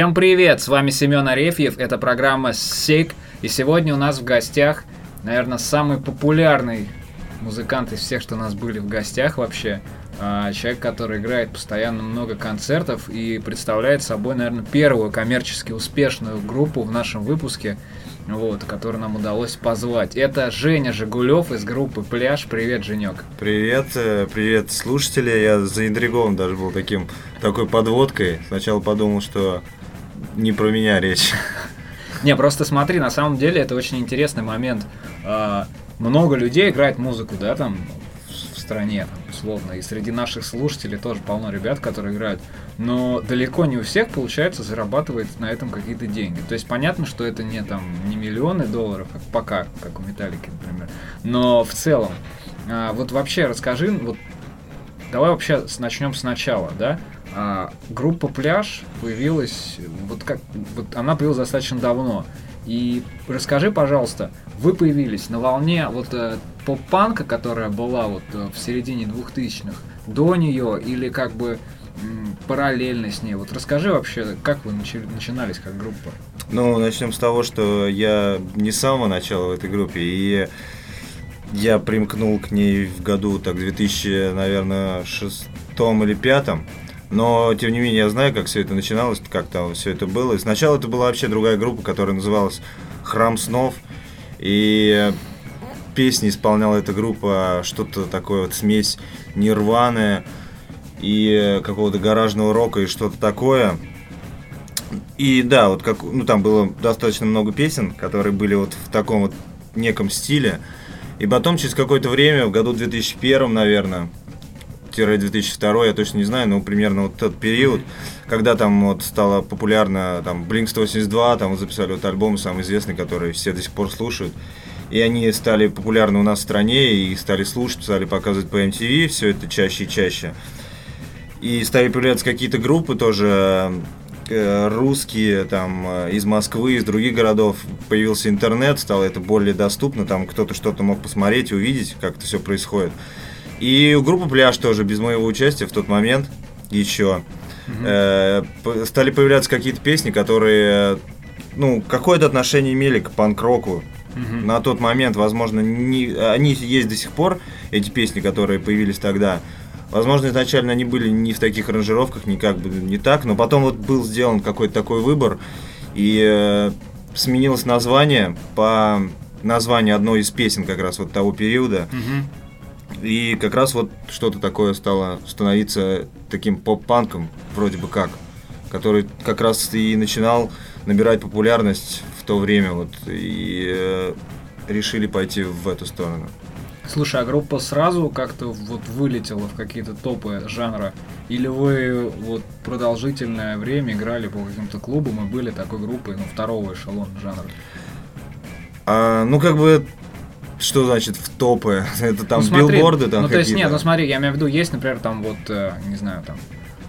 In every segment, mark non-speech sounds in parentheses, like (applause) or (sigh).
Всем привет! С вами Семен Арефьев, это программа СИК. И сегодня у нас в гостях, наверное, самый популярный музыкант из всех, что у нас были в гостях вообще. А, человек, который играет постоянно много концертов и представляет собой, наверное, первую коммерчески успешную группу в нашем выпуске, вот, которую нам удалось позвать. Это Женя Жигулев из группы Пляж. Привет, Женек. Привет, э, привет, слушатели. Я заинтригован даже был таким, такой подводкой. Сначала подумал, что не про меня речь. Не, просто смотри, на самом деле это очень интересный момент. А, много людей играет музыку, да, там в стране, условно, и среди наших слушателей тоже полно ребят, которые играют, но далеко не у всех получается зарабатывать на этом какие-то деньги. То есть понятно, что это не там не миллионы долларов, как пока, как у Металлики, например, но в целом, а, вот вообще расскажи, вот давай вообще начнем сначала, да? А, группа Пляж появилась, вот как, вот она появилась достаточно давно. И расскажи, пожалуйста, вы появились на волне вот э, поп-панка, которая была вот э, в середине 2000-х, до нее или как бы м, параллельно с ней? Вот расскажи вообще, как вы начи- начинались как группа? Ну, начнем с того, что я не с самого начала в этой группе, и я примкнул к ней в году, так, 2000, наверное, шестом или пятом. Но, тем не менее, я знаю, как все это начиналось, как там все это было. И сначала это была вообще другая группа, которая называлась «Храм снов». И песни исполняла эта группа что-то такое вот смесь нирваны и какого-то гаражного рока и что-то такое. И да, вот как, ну там было достаточно много песен, которые были вот в таком вот неком стиле. И потом через какое-то время, в году 2001, наверное, 2002, я точно не знаю, но примерно вот тот период, когда там вот стало популярно, там, Blink-182, там записали вот альбом самый известный, который все до сих пор слушают. И они стали популярны у нас в стране, и стали слушать, стали показывать по MTV, все это чаще и чаще. И стали появляться какие-то группы тоже э, русские, там, э, из Москвы, из других городов. Появился интернет, стало это более доступно, там кто-то что-то мог посмотреть, увидеть, как это все происходит. И у группы «Пляж» тоже, без моего участия в тот момент еще, э, п- стали появляться какие-то песни, которые, ну, какое-то отношение имели к панк-року. На тот момент, возможно, не, они есть до сих пор, эти песни, которые появились тогда. Возможно, изначально они были не в таких аранжировках, не как бы не так, но потом вот был сделан какой-то такой выбор, и э, сменилось название по названию одной из песен как раз вот того периода. И как раз вот что-то такое стало становиться таким поп-панком, вроде бы как, который как раз и начинал набирать популярность в то время, вот, и э, решили пойти в эту сторону. Слушай, а группа сразу как-то вот вылетела в какие-то топы жанра? Или вы вот продолжительное время играли по каким-то клубам и были такой группой, ну, второго эшелона жанра? А, ну, как бы, что значит в топы? (laughs) Это там Ну, смотри, билборды там Ну, то есть, нет, ну смотри, я имею в виду, есть, например, там вот, э, не знаю, там,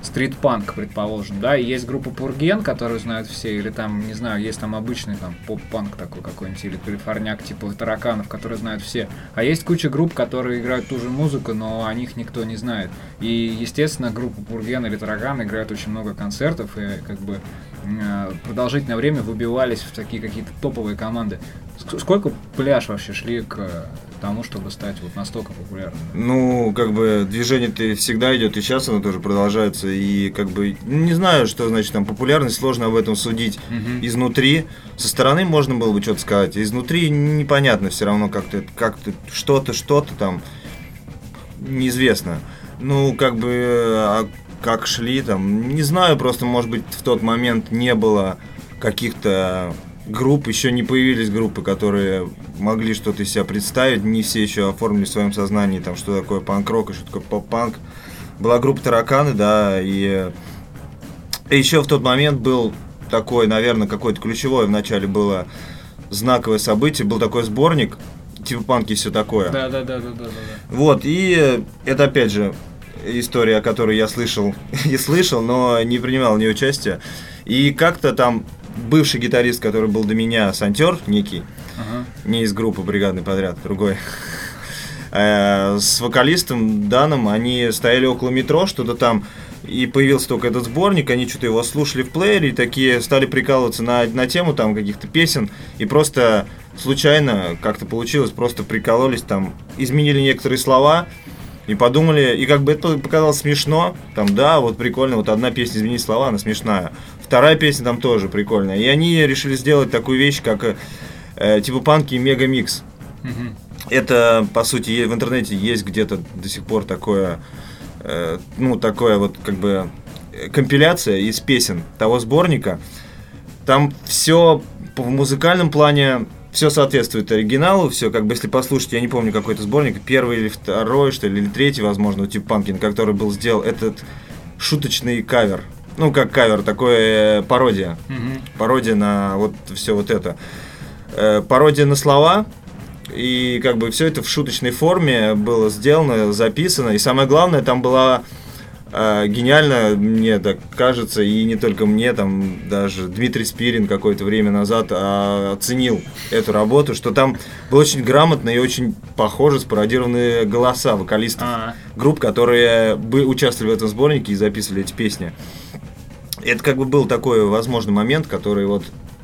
стрит-панк, предположим, да, и есть группа Пурген, которую знают все, или там, не знаю, есть там обычный там поп-панк такой какой-нибудь, или калифорняк типа тараканов, которые знают все. А есть куча групп, которые играют ту же музыку, но о них никто не знает. И, естественно, группа Пурген или таракан играют очень много концертов, и как бы э, продолжительное время выбивались в такие какие-то топовые команды. Ск- Сколько пляж вообще шли к тому, чтобы стать вот настолько популярным? Ну, как бы движение-то всегда идет, и сейчас оно тоже продолжается. И как бы не знаю, что значит там популярность, сложно об этом судить Мгм. изнутри. Со стороны можно было бы что-то сказать, а изнутри непонятно все равно как-то, как-то что-то, что-то там неизвестно. Ну, как бы, а как шли там, не знаю, просто, может быть, в тот момент не было каких-то групп, еще не появились группы, которые могли что-то из себя представить, не все еще оформили в своем сознании, там, что такое панк-рок и что такое поп-панк. Была группа «Тараканы», да, и, и еще в тот момент был такой, наверное, какое-то ключевое в начале было знаковое событие, был такой сборник, типа панки и все такое. Да, да, да, да, да, да. Вот, и это опять же история, о которой я слышал (laughs) и слышал, но не принимал в ней участия. И как-то там бывший гитарист, который был до меня, Сантер некий, Ага. не из группы «Бригадный подряд», другой, э, с вокалистом Даном они стояли около метро, что-то там и появился только этот сборник, они что-то его слушали в плеере и такие стали прикалываться на, на тему там каких-то песен и просто случайно как-то получилось, просто прикололись там, изменили некоторые слова и подумали, и как бы это показалось смешно, там, да, вот прикольно, вот одна песня изменили слова, она смешная, вторая песня там тоже прикольная, и они решили сделать такую вещь, как э, типа панки мега микс. Это, по сути, в интернете есть где-то до сих пор такое Э, ну, такое вот как бы э, компиляция из песен того сборника. Там все в музыкальном плане все соответствует оригиналу, все как бы, если послушать, я не помню какой-то сборник, первый или второй, что ли, или третий, возможно, у Тип Панкин, который был сделан этот шуточный кавер. Ну, как кавер, такое э, пародия. Mm-hmm. Пародия на вот все вот это. Э, пародия на слова, и как бы все это в шуточной форме было сделано, записано. И самое главное, там была э, гениально, мне так кажется, и не только мне, там даже Дмитрий Спирин какое-то время назад а, оценил эту работу, что там было очень грамотно и очень похоже спародированные голоса вокалистов А-а-а. групп, которые бы участвовали в этом сборнике и записывали эти песни. Это как бы был такой возможный момент, который вот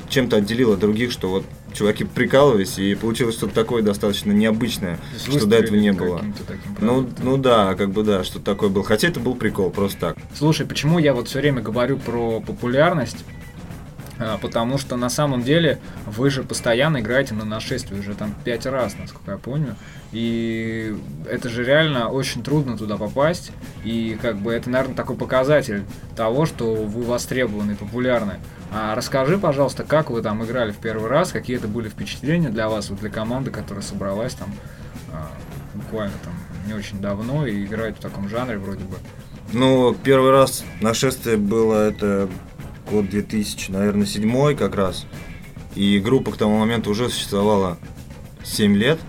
чем-то отделил от других, что вот чуваки прикалывались, и получилось что-то такое достаточно необычное, что до этого не было. Ну, ну да, как бы да, что-то такое было. Хотя это был прикол, просто так. Слушай, почему я вот все время говорю про популярность? А, потому что на самом деле вы же постоянно играете на нашествие уже там пять раз, насколько я помню. И это же реально очень трудно туда попасть. И как бы это, наверное, такой показатель того, что вы востребованы и популярны. А расскажи, пожалуйста, как вы там играли в первый раз, какие это были впечатления для вас, вот для команды, которая собралась там а, буквально там не очень давно и играет в таком жанре вроде бы. Ну, первый раз нашествие было это год 2000, наверное, седьмой как раз. И группа к тому моменту уже существовала 7 лет,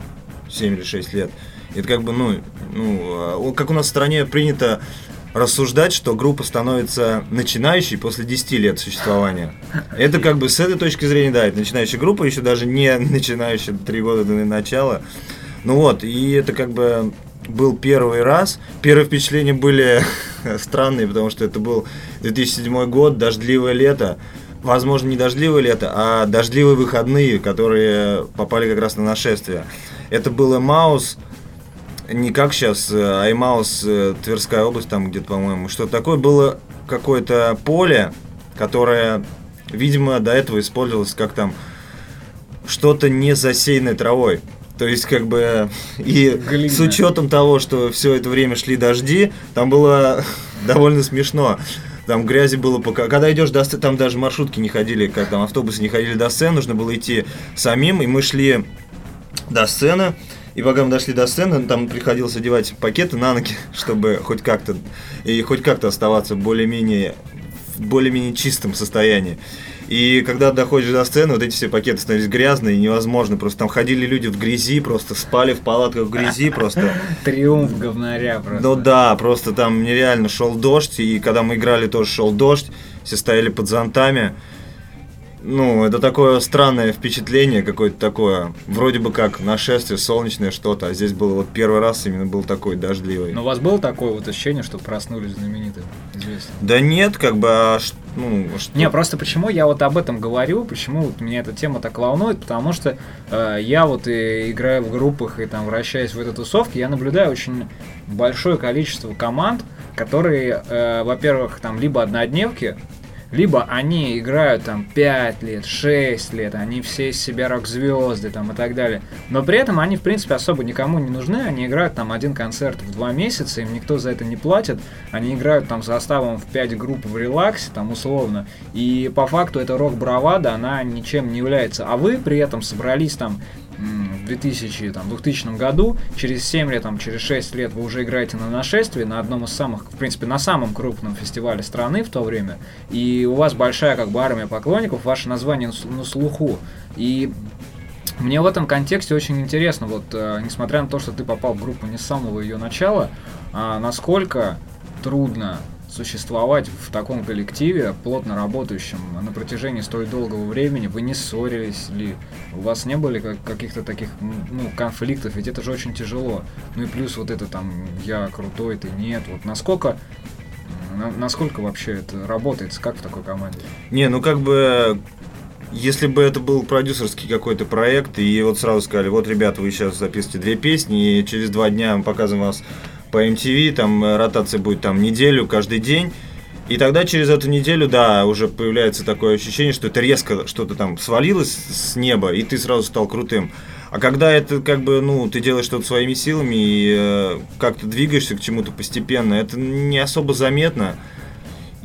7 или 6 лет. Это как бы, ну, ну, а, как у нас в стране принято рассуждать, что группа становится начинающей после 10 лет существования. Это как бы с этой точки зрения, да, это начинающая группа, еще даже не (laughs) начинающая 3 года до начала. Ну вот, и это как бы был первый раз. Первые впечатления были (laughs) странные, потому что это был 2007 год, дождливое лето. Возможно, не дождливое лето, а дождливые выходные, которые попали как раз на нашествие. Это был Маус, не как сейчас, э, Аймаус, э, Тверская область, там где-то, по-моему, что такое было какое-то поле, которое, видимо, до этого использовалось как там что-то не засеянное травой. То есть, как бы, и Глина. с учетом того, что все это время шли дожди, там было (laughs) довольно смешно. Там грязи было пока. Когда идешь до сцены, там даже маршрутки не ходили, как там автобусы не ходили до сцены, нужно было идти самим, и мы шли до сцены. И пока мы дошли до сцены, там приходилось одевать пакеты на ноги, (laughs) чтобы хоть как-то и хоть как-то оставаться более-менее в более-менее чистом состоянии. И когда доходишь до сцены, вот эти все пакеты становились грязные, невозможно. Просто там ходили люди в грязи, просто спали в палатках в грязи просто. (laughs) Триумф говнаря просто. Ну да, просто там нереально шел дождь, и когда мы играли, тоже шел дождь, все стояли под зонтами ну, это такое странное впечатление, какое-то такое, вроде бы как нашествие, солнечное что-то, а здесь было вот первый раз именно был такой дождливый. Но у вас было такое вот ощущение, что проснулись знаменитые, известно? Да нет, как бы, а, ну... Что... Не, просто почему я вот об этом говорю, почему вот меня эта тема так волнует, потому что э, я вот и играю в группах и там вращаясь в этой тусовке, я наблюдаю очень большое количество команд, которые, э, во-первых, там либо однодневки, либо они играют там 5 лет, 6 лет, они все из себя рок-звезды там и так далее. Но при этом они, в принципе, особо никому не нужны, они играют там один концерт в 2 месяца, им никто за это не платит, они играют там составом в 5 групп в релаксе, там условно, и по факту это рок-бравада, она ничем не является. А вы при этом собрались там 2000, там, 2000 году, через 7 лет, там, через 6 лет вы уже играете на нашествии, на одном из самых, в принципе, на самом крупном фестивале страны в то время, и у вас большая как бы армия поклонников, ваше название на слуху, и мне в этом контексте очень интересно, вот, э, несмотря на то, что ты попал в группу не с самого ее начала, а насколько трудно существовать в таком коллективе, плотно работающем на протяжении столь долгого времени? Вы не ссорились ли? У вас не были как, каких-то таких ну, конфликтов? Ведь это же очень тяжело. Ну и плюс вот это там «я крутой, ты нет». Вот насколько На- насколько вообще это работает? Как в такой команде? Не, ну как бы, если бы это был продюсерский какой-то проект, и вот сразу сказали, вот, ребята, вы сейчас записываете две песни, и через два дня мы показываем вас по MTV, там э, ротация будет там неделю, каждый день, и тогда через эту неделю, да, уже появляется такое ощущение, что это резко что-то там свалилось с неба, и ты сразу стал крутым. А когда это как бы, ну, ты делаешь что-то своими силами и э, как-то двигаешься к чему-то постепенно, это не особо заметно.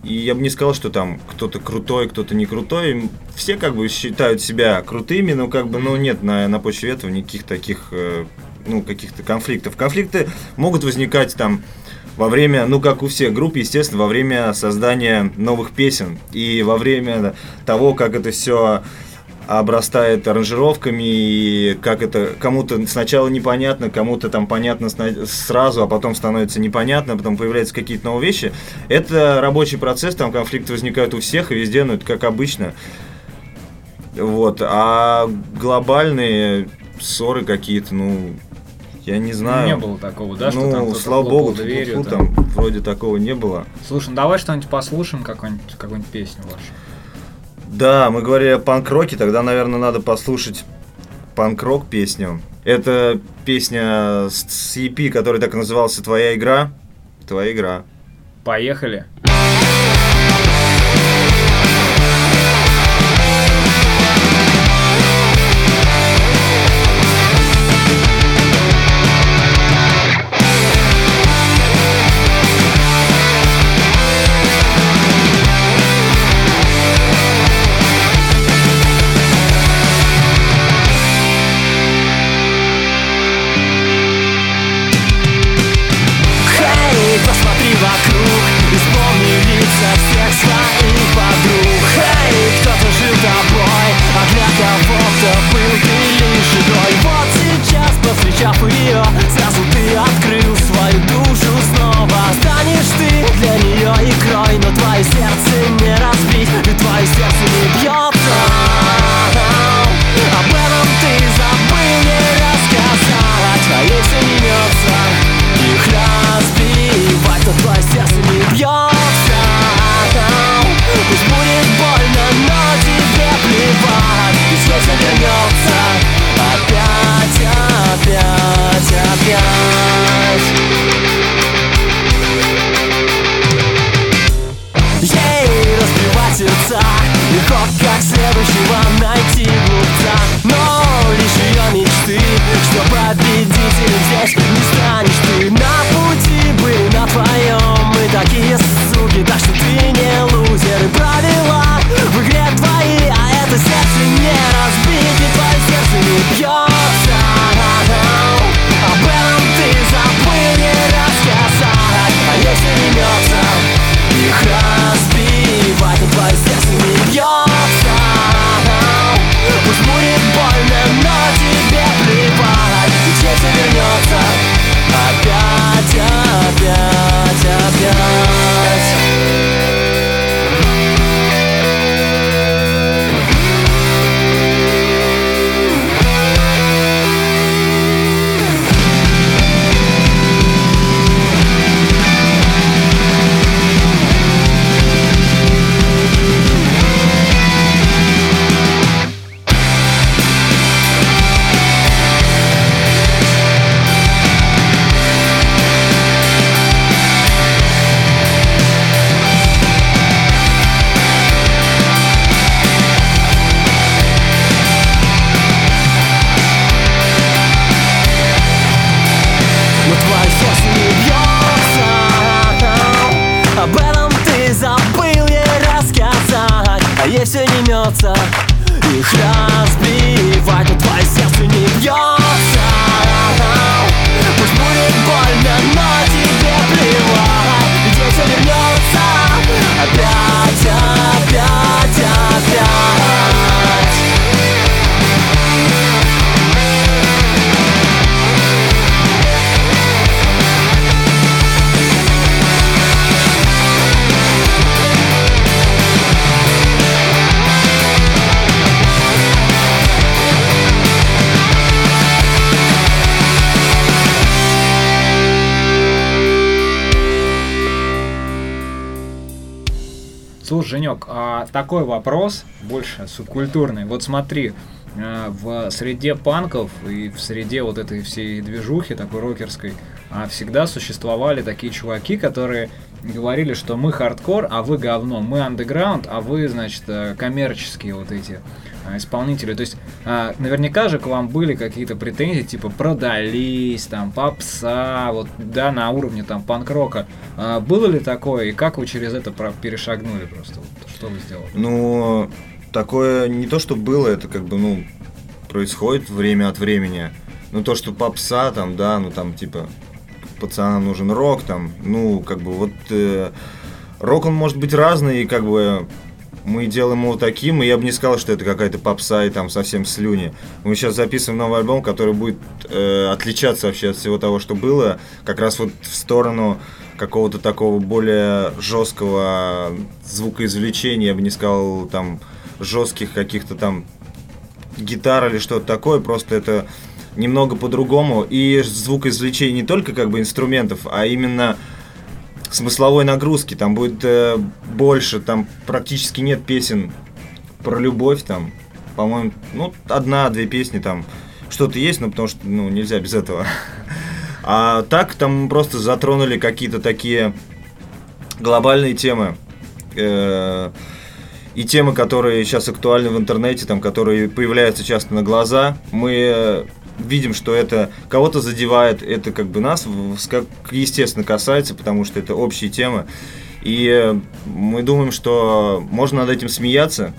И я бы не сказал, что там кто-то крутой, кто-то не крутой. Все как бы считают себя крутыми, но как бы, ну, нет на, на почве этого никаких таких, э, ну, каких-то конфликтов. Конфликты могут возникать там во время, ну, как у всех групп, естественно, во время создания новых песен и во время того, как это все обрастает аранжировками и как это кому-то сначала непонятно, кому-то там понятно сразу, а потом становится непонятно, потом появляются какие-то новые вещи. Это рабочий процесс, там конфликты возникают у всех и везде, ну это как обычно. Вот, а глобальные ссоры какие-то, ну, я не знаю. Не было такого, да, что ну, там кто-то слава богу, дверью, тьфу-тьфу, там вроде такого не было. Слушай, ну давай что-нибудь послушаем, какую-нибудь, какую-нибудь песню вашу. Да, мы говорили о панк-роке, тогда, наверное, надо послушать панк-рок песню. Это песня с EP, который так и назывался «Твоя игра». Твоя игра. Поехали. Хей, Женек, а такой вопрос, больше субкультурный. Вот смотри, э, в среде панков и в среде вот этой всей движухи такой рокерской а, всегда существовали такие чуваки, которые говорили, что мы хардкор, а вы говно, мы андеграунд, а вы, значит, э, коммерческие вот эти а, исполнители. То есть а, наверняка же к вам были какие-то претензии, типа продались, там, попса, вот, да, на уровне там панк-рока. А, было ли такое, и как вы через это перешагнули просто? Вот, что вы сделали? Ну, такое не то, что было, это как бы, ну, происходит время от времени. Ну, то, что попса, там, да, ну, там, типа, пацанам нужен рок, там, ну, как бы, вот, э, рок, он может быть разный, и, как бы, мы делаем его таким, и я бы не сказал, что это какая-то попса и там совсем слюни. Мы сейчас записываем новый альбом, который будет э, отличаться вообще от всего того, что было, как раз вот в сторону какого-то такого более жесткого звукоизвлечения, я бы не сказал там жестких каких-то там гитар или что-то такое, просто это немного по-другому. И звукоизвлечение не только как бы инструментов, а именно смысловой нагрузки, там будет э, больше, там практически нет песен про любовь, там, по-моему, ну, одна-две песни там, что-то есть, но потому что, ну, нельзя без этого. (laughs) А так там просто затронули какие-то такие глобальные темы. Э, и темы, которые сейчас актуальны в интернете, там, которые появляются часто на глаза. Мы видим, что это кого-то задевает, это как бы нас, как естественно, касается, потому что это общие темы. И мы думаем, что можно над этим смеяться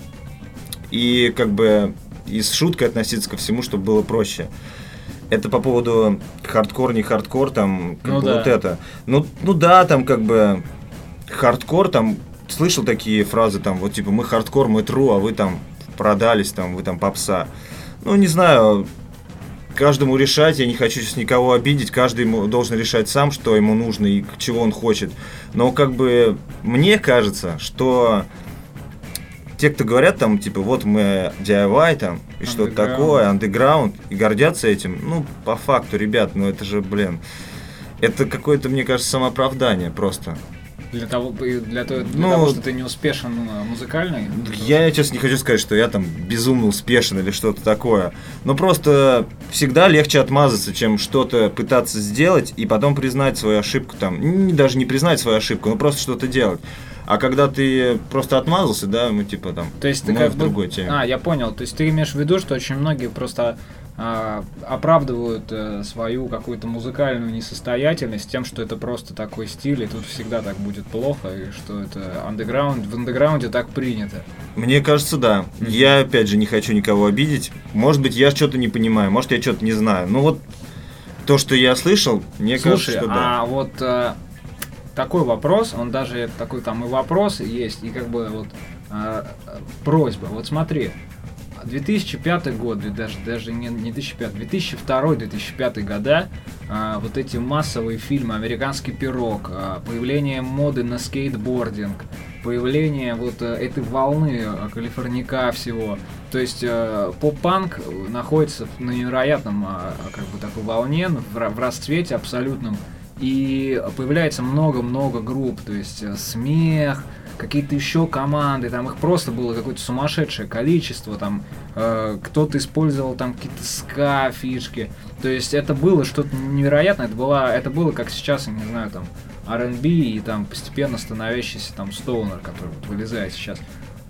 и как бы и с шуткой относиться ко всему, чтобы было проще. Это по поводу хардкор, не хардкор, там, как ну, бы да. вот это. Ну, ну да, там как бы хардкор, там, слышал такие фразы, там, вот типа, мы хардкор, мы true, а вы там продались, там, вы там попса. Ну, не знаю, каждому решать, я не хочу сейчас никого обидеть, каждый ему должен решать сам, что ему нужно и чего он хочет. Но как бы мне кажется, что те, кто говорят там, типа, вот мы DIY там, и что-то такое, андеграунд, и гордятся этим, ну, по факту, ребят, ну это же, блин, это какое-то, мне кажется, самооправдание просто. Для того, для, того, для ну, того, что ты не успешен э, музыкально? Я, честно, не хочу сказать, что я там безумно успешен или что-то такое. Но просто всегда легче отмазаться, чем что-то пытаться сделать и потом признать свою ошибку. Там, даже не признать свою ошибку, но просто что-то делать. А когда ты просто отмазался, да, мы типа там, то есть ты как в другой теме. А, я понял. То есть ты имеешь в виду, что очень многие просто оправдывают а, свою какую-то музыкальную несостоятельность тем, что это просто такой стиль, и тут всегда так будет плохо, и что это андеграунд, в андеграунде так принято. Мне кажется, да. Mm-hmm. Я, опять же, не хочу никого обидеть. Может быть, я что-то не понимаю, может, я что-то не знаю. Ну вот, то, что я слышал, мне Слушай, кажется, что да. а вот а, такой вопрос, он даже такой там и вопрос есть, и как бы вот а, просьба. Вот смотри, 2005 год, даже, даже не, не 2005, 2002-2005 года, а, вот эти массовые фильмы «Американский пирог», а, появление моды на скейтбординг, появление вот а, этой волны а, калифорника всего. То есть а, поп-панк находится на невероятном а, как бы такой волне, в, в расцвете абсолютном. И появляется много-много групп, то есть а, смех, какие-то еще команды, там их просто было какое-то сумасшедшее количество, там э, кто-то использовал там какие-то ска фишки, то есть это было что-то невероятное, это было, это было как сейчас, я не знаю, там R&B и там постепенно становящийся там стоунер, который вот вылезает сейчас.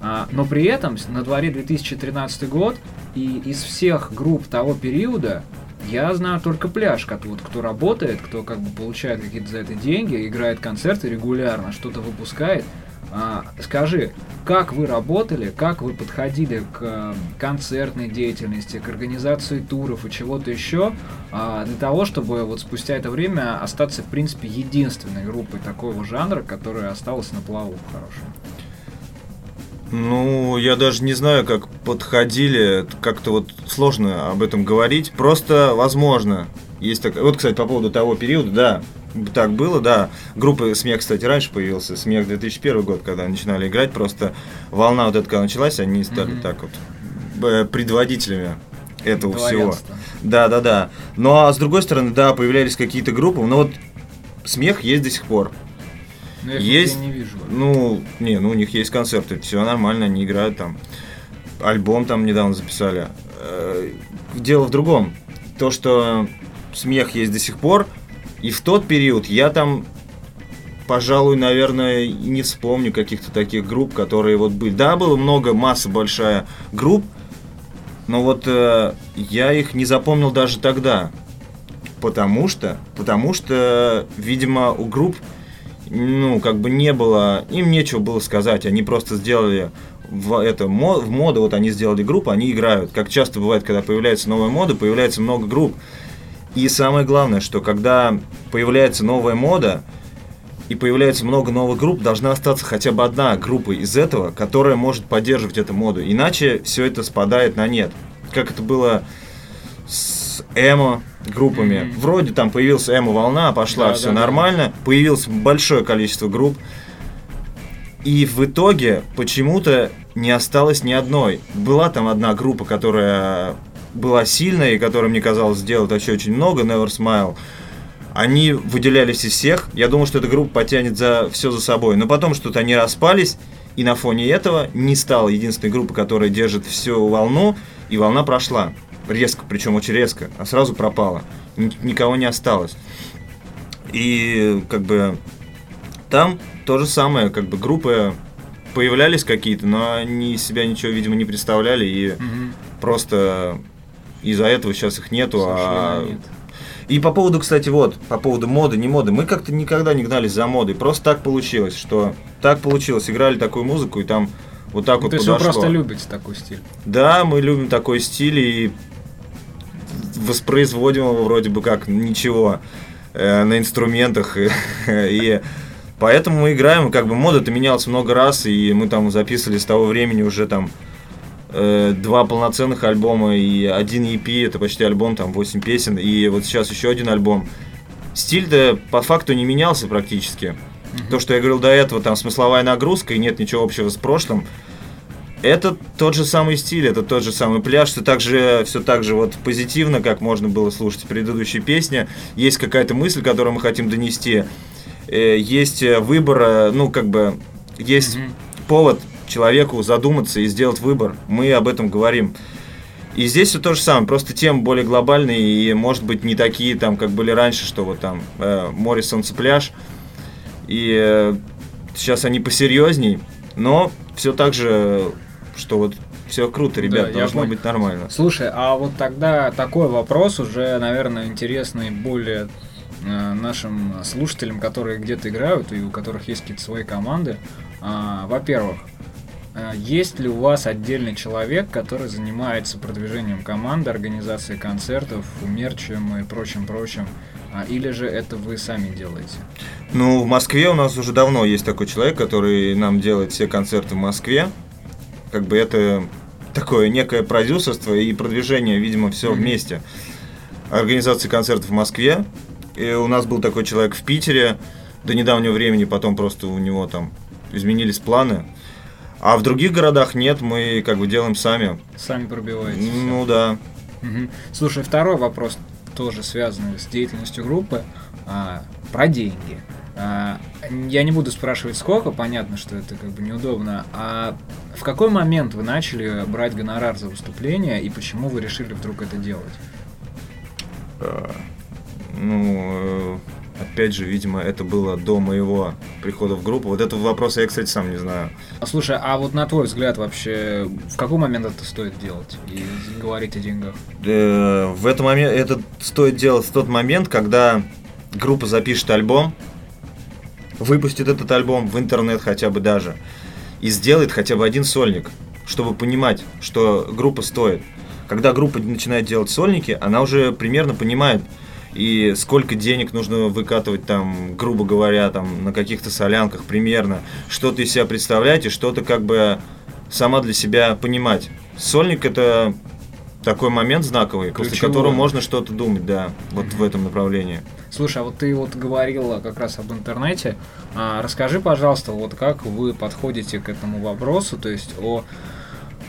А, но при этом на дворе 2013 год, и из всех групп того периода я знаю только пляж, как вот кто работает, кто как бы получает какие-то за это деньги, играет концерты регулярно, что-то выпускает. А, скажи, как вы работали, как вы подходили к э, концертной деятельности, к организации туров и чего-то еще, а, для того, чтобы вот спустя это время остаться, в принципе, единственной группой такого жанра, которая осталась на плаву хорошем? Ну, я даже не знаю, как подходили, как-то вот сложно об этом говорить. Просто, возможно, есть так. Вот, кстати, по поводу того периода, да, так было, да. Группа «Смех», кстати, раньше появился. «Смех» 2001 год, когда начинали играть. Просто волна вот эта, когда началась, они стали mm-hmm. так вот предводителями этого всего. Да, да, да. Ну а с другой стороны, да, появлялись какие-то группы, но вот смех есть до сих пор. Но я их Есть, не вижу. ну, не, ну у них есть концерты, все нормально, они играют там. Альбом там недавно записали. Э, Дело в другом. То, что смех есть до сих пор, и в тот период я там, пожалуй, наверное, не вспомню каких-то таких групп, которые вот были. Да, было много, масса большая групп, но вот э, я их не запомнил даже тогда. Потому что, потому что, видимо, у групп, ну, как бы не было, им нечего было сказать, они просто сделали в, это, в моду, вот они сделали группу, они играют. Как часто бывает, когда появляется новая мода, появляется много групп. И самое главное, что когда появляется новая мода, и появляется много новых групп, должна остаться хотя бы одна группа из этого, которая может поддерживать эту моду. Иначе все это спадает на нет. Как это было с эмо группами. Мгм. Вроде там появился эмо волна, пошла, Да, все да, да. нормально. Появилось большое количество групп. И в итоге почему-то не осталось ни одной. Была там одна группа, которая была сильная и которая, мне казалось, сделала вообще очень много, Never Smile. Они выделялись из всех. Я думал, что эта группа потянет за все за собой. Но потом что-то они распались, и на фоне этого не стала единственной группой, которая держит всю волну, и волна прошла. Резко, причем очень резко, а сразу пропала. Ни- никого не осталось. И как бы там то же самое, как бы группы появлялись какие-то, но они из себя ничего, видимо, не представляли, и Мгм. просто из-за этого сейчас их нету. а- нет. И по поводу, кстати, вот, по поводу моды, не моды, мы как-то никогда не гнались за модой, просто так получилось, что так получилось, играли такую музыку, и там вот так Ну, вот То есть вы подошло. просто любите такой стиль. Да, мы любим такой стиль и воспроизводим его вроде бы как ничего э, на инструментах. (laughs) И, поэтому мы играем, как бы мода-то менялась много раз, и мы там записывали с того времени уже там два полноценных альбома и один EP, это почти альбом, там 8 песен, и вот сейчас еще один альбом. Стиль-то по факту не менялся практически. То, что я говорил до этого, там смысловая нагрузка и нет ничего общего с прошлым, это тот же самый стиль, это тот же самый пляж, все так же, все так же вот позитивно, как можно было слушать предыдущие песни. Есть какая-то мысль, которую мы хотим донести. Э, Есть э, выбор, э, ну, как бы, есть Мгм. повод человеку задуматься и сделать выбор. Мы об этом говорим. И здесь все то же самое, просто темы более глобальные и, может быть, не такие, там, как были раньше, что вот там э, море, солнце, пляж. И э, сейчас они посерьезней, но все так же, что вот все круто, ребят, я должно быть нормально. Слушай, а вот тогда такой вопрос уже, наверное, интересный более э, нашим слушателям, которые где-то играют и у которых есть какие-то свои команды. А, Во-первых, есть ли у вас отдельный человек, который занимается продвижением команды, организацией концертов, мерчем и прочим-прочим? А, Или же это вы сами делаете? Ну, в Москве у нас уже давно есть такой человек, который нам делает все концерты в Москве. Как бы это такое некое продюсерство и продвижение, видимо, все Мгм. вместе. Организация концертов в Москве. И у нас был такой человек в Питере. До недавнего времени потом просто у него там изменились планы. А в других городах нет, мы как бы делаем сами. Сами пробиваете? Ну да. Мгм. Слушай, второй вопрос тоже связанный с деятельностью группы а, про деньги. А, я не буду спрашивать сколько, понятно, что это как бы неудобно. А в какой момент вы начали брать гонорар за выступление и почему вы решили вдруг это делать? Э, Ну, э, опять же, видимо, это было до моего прихода в группу. Вот этого вопроса я, кстати, сам не знаю. А, Слушай, а вот на твой взгляд вообще, в какой момент это стоит делать и говорить о деньгах? Э, В этот момент это стоит делать в тот момент, когда группа запишет альбом, выпустит этот альбом в интернет хотя бы даже, и сделает хотя бы один сольник, чтобы понимать, что группа стоит. Когда группа начинает делать сольники, она уже примерно понимает, и сколько денег нужно выкатывать там, грубо говоря, там на каких-то солянках примерно, что-то из себя представлять и что-то как бы сама для себя понимать. Сольник это такой момент знаковый, после Ключевой. которого можно что-то думать, да, вот в этом направлении. Слушай, а вот ты вот говорила как раз об интернете. А, расскажи, пожалуйста, вот как вы подходите к этому вопросу, то есть о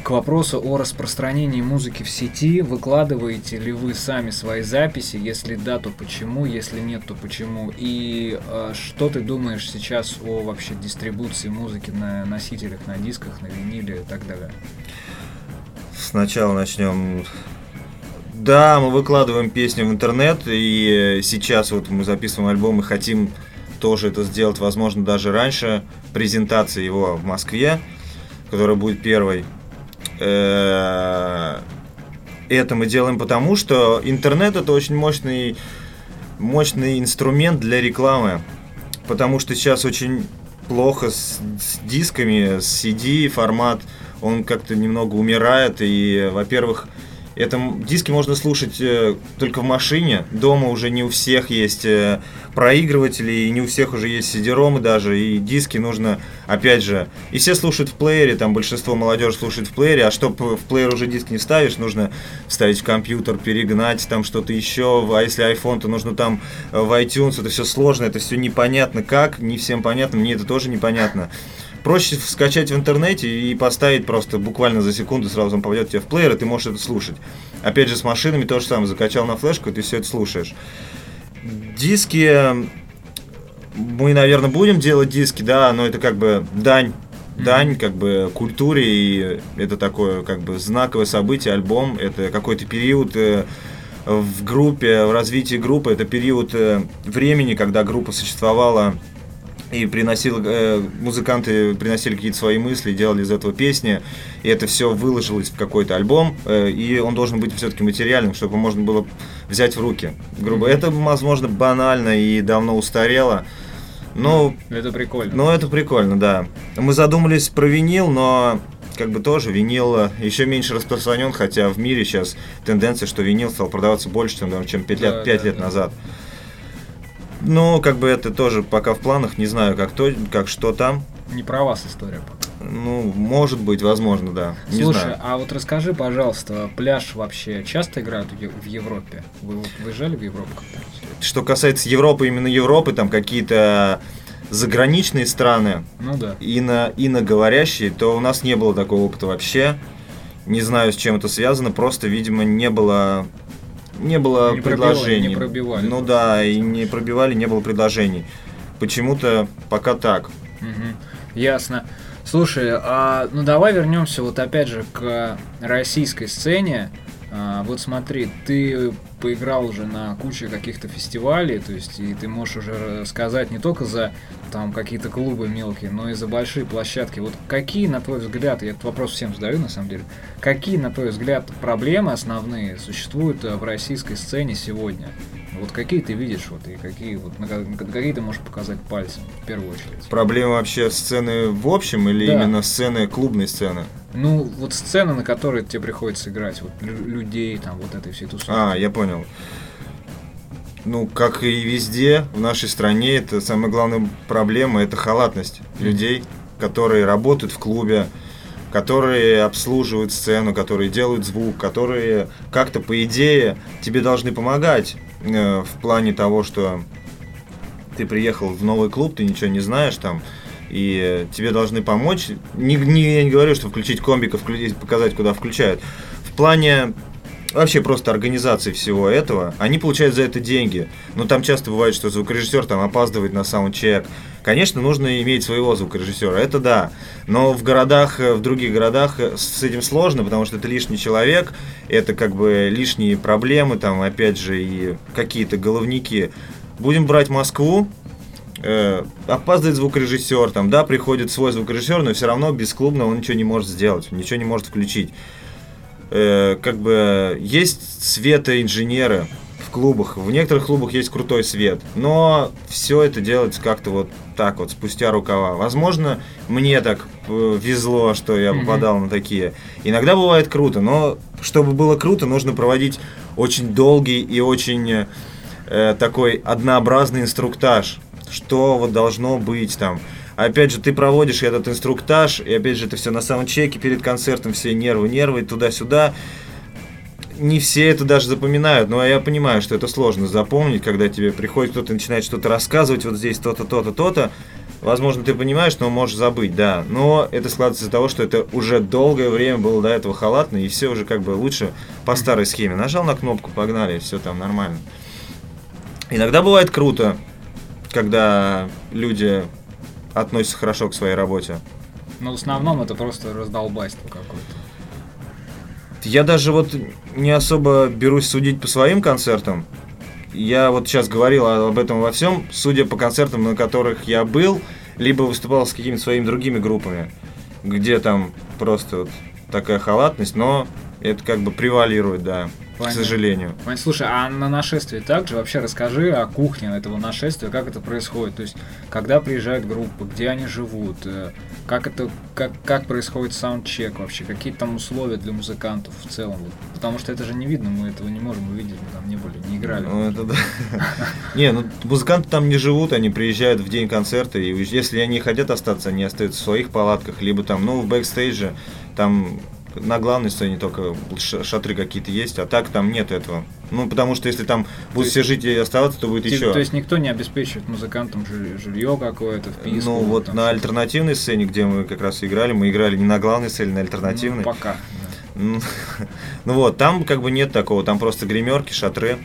к вопросу о распространении музыки в сети. Выкладываете ли вы сами свои записи? Если да, то почему? Если нет, то почему? И э, что ты думаешь сейчас о вообще дистрибуции музыки на носителях, на дисках, на виниле и так далее? Сначала начнем. Да, мы выкладываем песни в интернет, и сейчас вот мы записываем альбом и хотим тоже это сделать, возможно, даже раньше презентации его в Москве, которая будет первой. Э, это мы делаем потому, что интернет это очень мощный, мощный инструмент для рекламы. Потому что сейчас очень плохо с, с дисками, с CD формат, он как-то немного умирает. И, во-первых, это диски можно слушать э, только в машине. Дома уже не у всех есть э, проигрыватели, и не у всех уже есть CD-ромы даже. И диски нужно, опять же, и все слушают в плеере, там большинство молодежи слушает в плеере, а чтобы в плеер уже диск не ставишь, нужно вставить в компьютер, перегнать там что-то еще. А если iPhone, то нужно там э, в iTunes, это все сложно, это все непонятно как, не всем понятно, мне это тоже непонятно. Проще скачать в интернете и поставить просто буквально за секунду, сразу он попадет тебе в плеер, и ты можешь это слушать. Опять же, с машинами то же самое. Закачал на флешку, и ты все это слушаешь. Диски... Мы, наверное, будем делать диски, да, но это как бы дань дань как бы культуре и это такое как бы знаковое событие альбом это какой-то период э, в группе в развитии группы это период э, времени когда группа существовала и приносил, э, музыканты приносили какие-то свои мысли, делали из этого песни, и это все выложилось в какой-то альбом, э, и он должен быть все-таки материальным, чтобы можно было взять в руки. Грубо, это, возможно, банально и давно устарело, но... Это прикольно. Ну, это прикольно, да. Мы задумались про винил, но как бы тоже винил еще меньше распространен, хотя в мире сейчас тенденция, что винил стал продаваться больше, чем, чем 5 лет, да, 5 да, лет да. назад. Ну, как бы это тоже пока в планах, не знаю, как то, как что там. Не про вас история пока. Ну, может быть, возможно, да. Не Слушай, знаю. а вот расскажи, пожалуйста, пляж вообще часто играют в Европе? Вы вот выезжали в Европу когда Что касается Европы, именно Европы, там какие-то заграничные страны, ну да. ино, иноговорящие, то у нас не было такого опыта вообще. Не знаю, с чем это связано, просто, видимо, не было не было не предложений. не пробивали. Ну да, и не пробивали, не было предложений. Почему-то пока так. Угу. Ясно. Слушай, а, ну давай вернемся вот опять же к российской сцене. А, вот смотри, ты поиграл уже на куче каких-то фестивалей, то есть и ты можешь уже сказать не только за там какие-то клубы мелкие, но и за большие площадки. Вот какие, на твой взгляд, я этот вопрос всем задаю на самом деле, какие, на твой взгляд, проблемы основные существуют в российской сцене сегодня? Вот какие ты видишь, вот, и какие, вот, на, какие ты можешь показать пальцем, в первую очередь? Проблемы вообще сцены в общем или да. именно сцены, клубной сцены? Ну, вот сцена, на которой тебе приходится играть, вот людей, там, вот этой всей тусовки. А, я понял. Ну, как и везде в нашей стране, это самая главная проблема, это халатность mm-hmm. людей, которые работают в клубе, которые обслуживают сцену, которые делают звук, которые как-то, по идее, тебе должны помогать э, в плане того, что ты приехал в новый клуб, ты ничего не знаешь там, и тебе должны помочь. Не, не, я не говорю, что включить включить, показать, куда включают. В плане вообще просто организации всего этого, они получают за это деньги. Но там часто бывает, что звукорежиссер там опаздывает на саундчек. Конечно, нужно иметь своего звукорежиссера, это да. Но в городах, в других городах с этим сложно, потому что это лишний человек, это как бы лишние проблемы, там опять же и какие-то головники. Будем брать Москву, э, опаздывает звукорежиссер, там, да, приходит свой звукорежиссер, но все равно без клубного он ничего не может сделать, ничего не может включить. Э, как бы есть светоинженеры в клубах, в некоторых клубах есть крутой свет, но все это делается как-то вот так вот, спустя рукава. Возможно, мне так э, везло, что я попадал mm-hmm. на такие. Иногда бывает круто, но чтобы было круто, нужно проводить очень долгий и очень э, такой однообразный инструктаж что вот должно быть там. Опять же, ты проводишь этот инструктаж, и опять же, это все на саундчеке перед концертом, все нервы, нервы, туда-сюда. Не все это даже запоминают, но я понимаю, что это сложно запомнить, когда тебе приходит кто-то начинает что-то рассказывать, вот здесь то-то, то-то, то-то. Возможно, ты понимаешь, но можешь забыть, да. Но это складывается из-за того, что это уже долгое время было до этого халатно, и все уже как бы лучше по старой схеме. Нажал на кнопку, погнали, все там нормально. Иногда бывает круто, когда люди относятся хорошо к своей работе. Но в основном это просто раздолбайство какое-то. Я даже вот не особо берусь судить по своим концертам. Я вот сейчас говорил об этом во всем, судя по концертам, на которых я был, либо выступал с какими-то своими другими группами, где там просто вот такая халатность, но это как бы превалирует, да. Понятно. к сожалению. Понятно. Слушай, а на нашествии также вообще расскажи о кухне этого нашествия, как это происходит, то есть когда приезжают группы, где они живут, э, как это, как, как происходит саундчек вообще, какие там условия для музыкантов в целом, вот, потому что это же не видно, мы этого не можем увидеть, мы там не были, не играли. Ну, это да. (laughs) Не, ну музыканты там не живут, они приезжают в день концерта, и если они хотят остаться, они остаются в своих палатках, либо там, ну, в бэкстейдже, там на главной сцене только шатры какие-то есть, а так там нет этого. Ну, потому что если там будут все жить и оставаться, то будет типа, еще. То есть никто не обеспечивает музыкантам жилье какое-то, вписку? Ну, вот на альтернативной сцене, где мы как раз играли, мы играли не на главной сцене, на альтернативной. Ну, пока. Ну, ну вот, там как бы нет такого, там просто гримерки, шатры.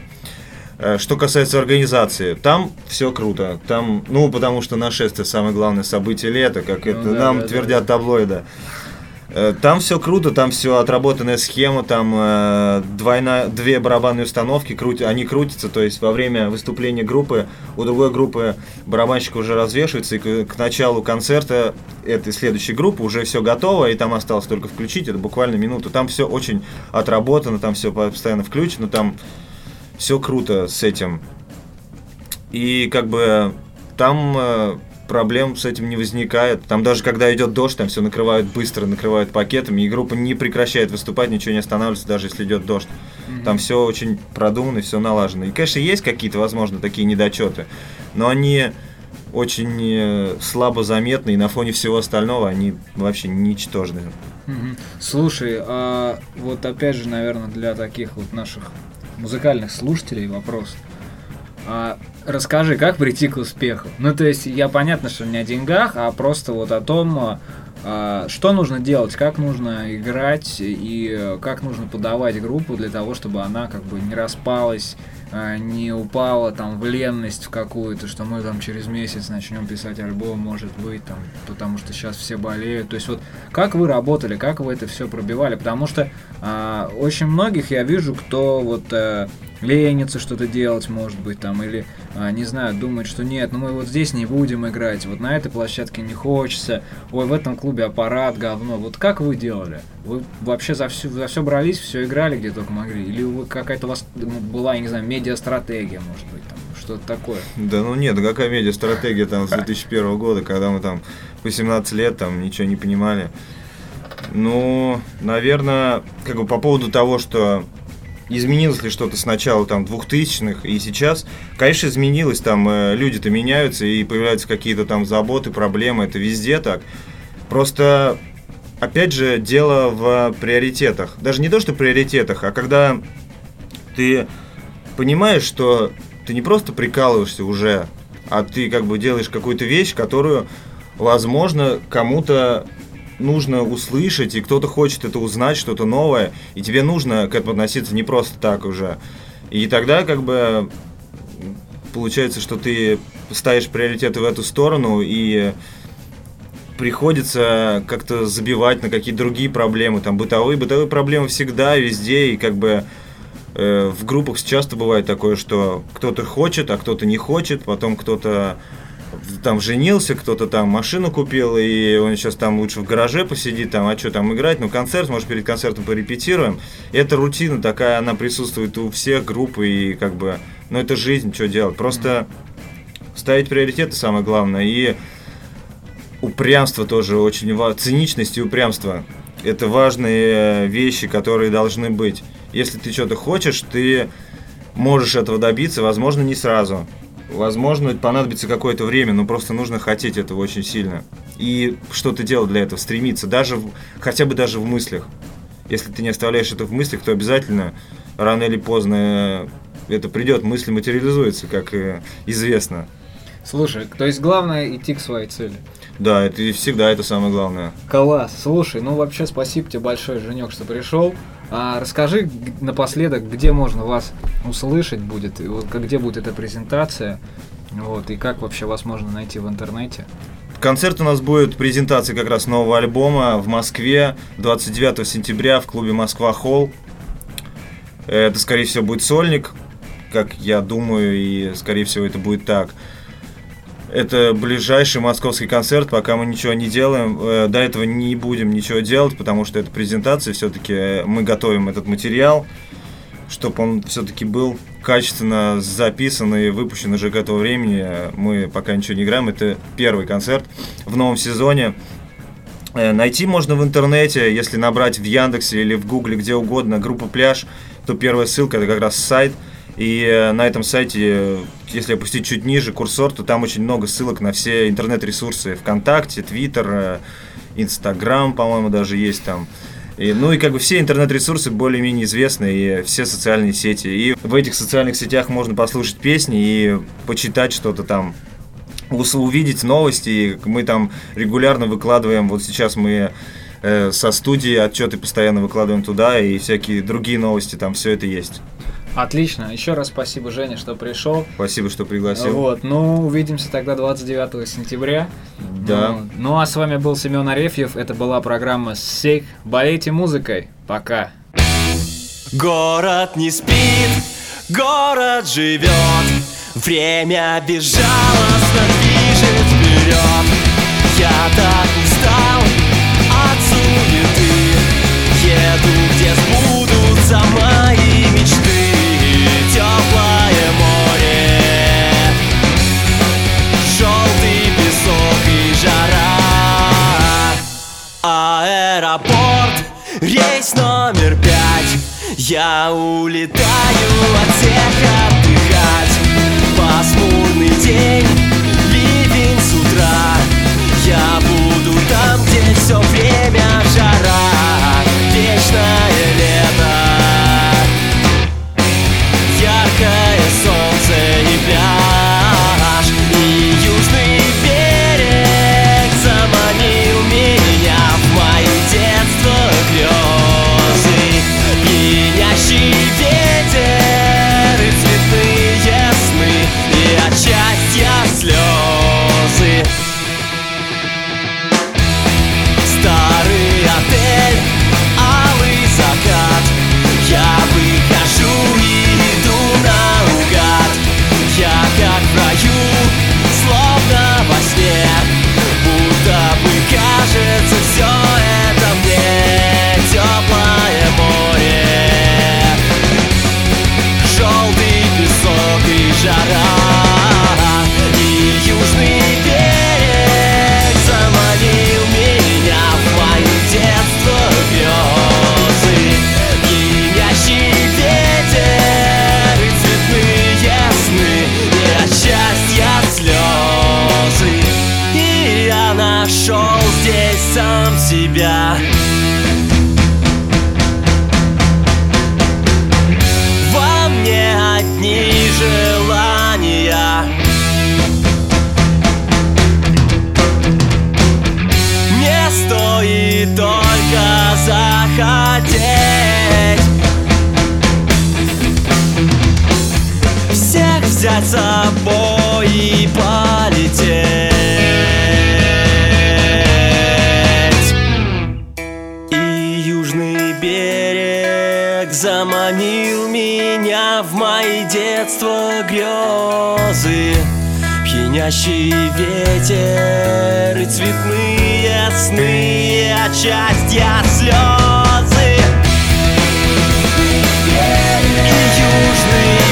Э, что касается организации, там все круто. Там, ну, потому что нашествие самое главное событие лета, как ну, это да, нам да, твердят да. таблоиды. Там все круто, там все отработанная схема, там э, двойна, две барабанные установки, крути, они крутятся, то есть во время выступления группы у другой группы барабанщик уже развешивается, и к, к началу концерта этой следующей группы уже все готово, и там осталось только включить, это буквально минуту. Там все очень отработано, там все постоянно включено, там все круто с этим. И как бы там э, проблем с этим не возникает. Там даже когда идет дождь, там все накрывают быстро, накрывают пакетами, и группа не прекращает выступать, ничего не останавливается, даже если идет дождь. Mm-hmm. Там все очень продумано, все налажено. И, конечно, есть какие-то, возможно, такие недочеты, но они очень э, слабо заметны, и на фоне всего остального они вообще ничтожны. Угу. Слушай, а вот опять же, наверное, для таких вот наших музыкальных слушателей вопрос. А, расскажи, как прийти к успеху? Ну, то есть, я понятно, что не о деньгах, а просто вот о том, а, что нужно делать, как нужно играть и как нужно подавать группу для того, чтобы она как бы не распалась, а, не упала там в ленность в какую-то, что мы там через месяц начнем писать альбом, может быть, там, потому что сейчас все болеют. То есть вот как вы работали, как вы это все пробивали? Потому что э, очень многих я вижу, кто вот э, ленится что-то делать, может быть, там, или, а, не знаю, думает, что нет, ну мы вот здесь не будем играть, вот на этой площадке не хочется, ой, в этом клубе аппарат, говно. Вот как вы делали? Вы вообще за все, за все брались, все играли где только могли? Или вы какая-то у вас ну, была, я не знаю, медиа-стратегия, может быть, там, что-то такое? Да ну нет, какая медиа-стратегия там с (laughs) 2001 года, когда мы там 18 лет там ничего не понимали. Ну, наверное, как бы по поводу того, что изменилось ли что-то с начала там 2000-х и сейчас? Конечно, изменилось, там э, люди-то меняются и появляются какие-то там заботы, проблемы, это везде так. Просто, опять же, дело в приоритетах. Даже не то, что приоритетах, а когда ты понимаешь, что ты не просто прикалываешься уже, а ты как бы делаешь какую-то вещь, которую, возможно, кому-то нужно услышать, и кто-то хочет это узнать, что-то новое, и тебе нужно к этому относиться не просто так уже. И тогда как бы получается, что ты ставишь приоритеты в эту сторону, и приходится как-то забивать на какие-то другие проблемы, там бытовые, бытовые проблемы всегда, везде, и как бы в группах часто бывает такое, что кто-то хочет, а кто-то не хочет, потом кто-то там женился, кто-то там машину купил, и он сейчас там лучше в гараже посидит, там, а что там играть, ну концерт, может перед концертом порепетируем. Это рутина такая, она присутствует у всех групп, и как бы, ну это жизнь, что делать. Просто ставить приоритеты самое главное, и упрямство тоже очень важно, циничность и упрямство. Это важные вещи, которые должны быть. Если ты что-то хочешь, ты можешь этого добиться, возможно, не сразу. Возможно, понадобится какое-то время, но просто нужно хотеть этого очень сильно. И что-то делать для этого, стремиться, даже в, хотя бы даже в мыслях. Если ты не оставляешь это в мыслях, то обязательно рано или поздно это придет, мысли материализуются, как известно. Слушай, то есть главное идти к своей цели. Да, это и всегда это самое главное. Класс. Слушай, ну вообще спасибо тебе большое, Женек, что пришел. А расскажи напоследок, где можно вас услышать будет, и вот где будет эта презентация, вот, и как вообще вас можно найти в интернете. Концерт у нас будет презентация как раз нового альбома в Москве 29 сентября в клубе Москва Холл. Это, скорее всего, будет сольник, как я думаю, и, скорее всего, это будет так. Это ближайший московский концерт, пока мы ничего не делаем. Э, До этого не будем ничего делать, потому что это презентация, все-таки мы готовим этот материал, чтобы он все-таки был качественно записан и выпущен уже к этому времени. Мы пока ничего не играем, это первый концерт в новом сезоне. Э, Найти можно в интернете, если набрать в Яндексе или в Гугле, где угодно, группа «Пляж», то первая ссылка – это как раз сайт. И э, на этом сайте, э, если опустить чуть ниже курсор, то там очень много ссылок на все интернет-ресурсы. ВКонтакте, Твиттер, э, Инстаграм, по-моему, даже есть там. И, ну и как бы все интернет-ресурсы более-менее известны, и все социальные сети. И в этих социальных сетях можно послушать песни и почитать что-то там увидеть новости. Мы там регулярно выкладываем, вот сейчас мы э, со студии отчеты постоянно выкладываем туда, и всякие другие новости, там все это есть. Отлично. Еще раз спасибо, Женя, что пришел. Спасибо, что пригласил. Вот, ну, увидимся тогда 29 сентября. Да. Ну, ну, а с вами был Семен Арефьев. Это была программа «Сек». Болейте музыкой. Пока. Город не спит, город живет Время безжалостно движет вперед Я так рейс номер пять. Я улетаю от всех отдыхать Пасмурный день, ливень с утра. Я буду там, где все время жара. Вечное только захотеть. Всех взять с собой и полететь. И южный берег заманил меня в мои детство грезы. Пьянящий ветер и цветные сны и От счастья слезы. И южный берег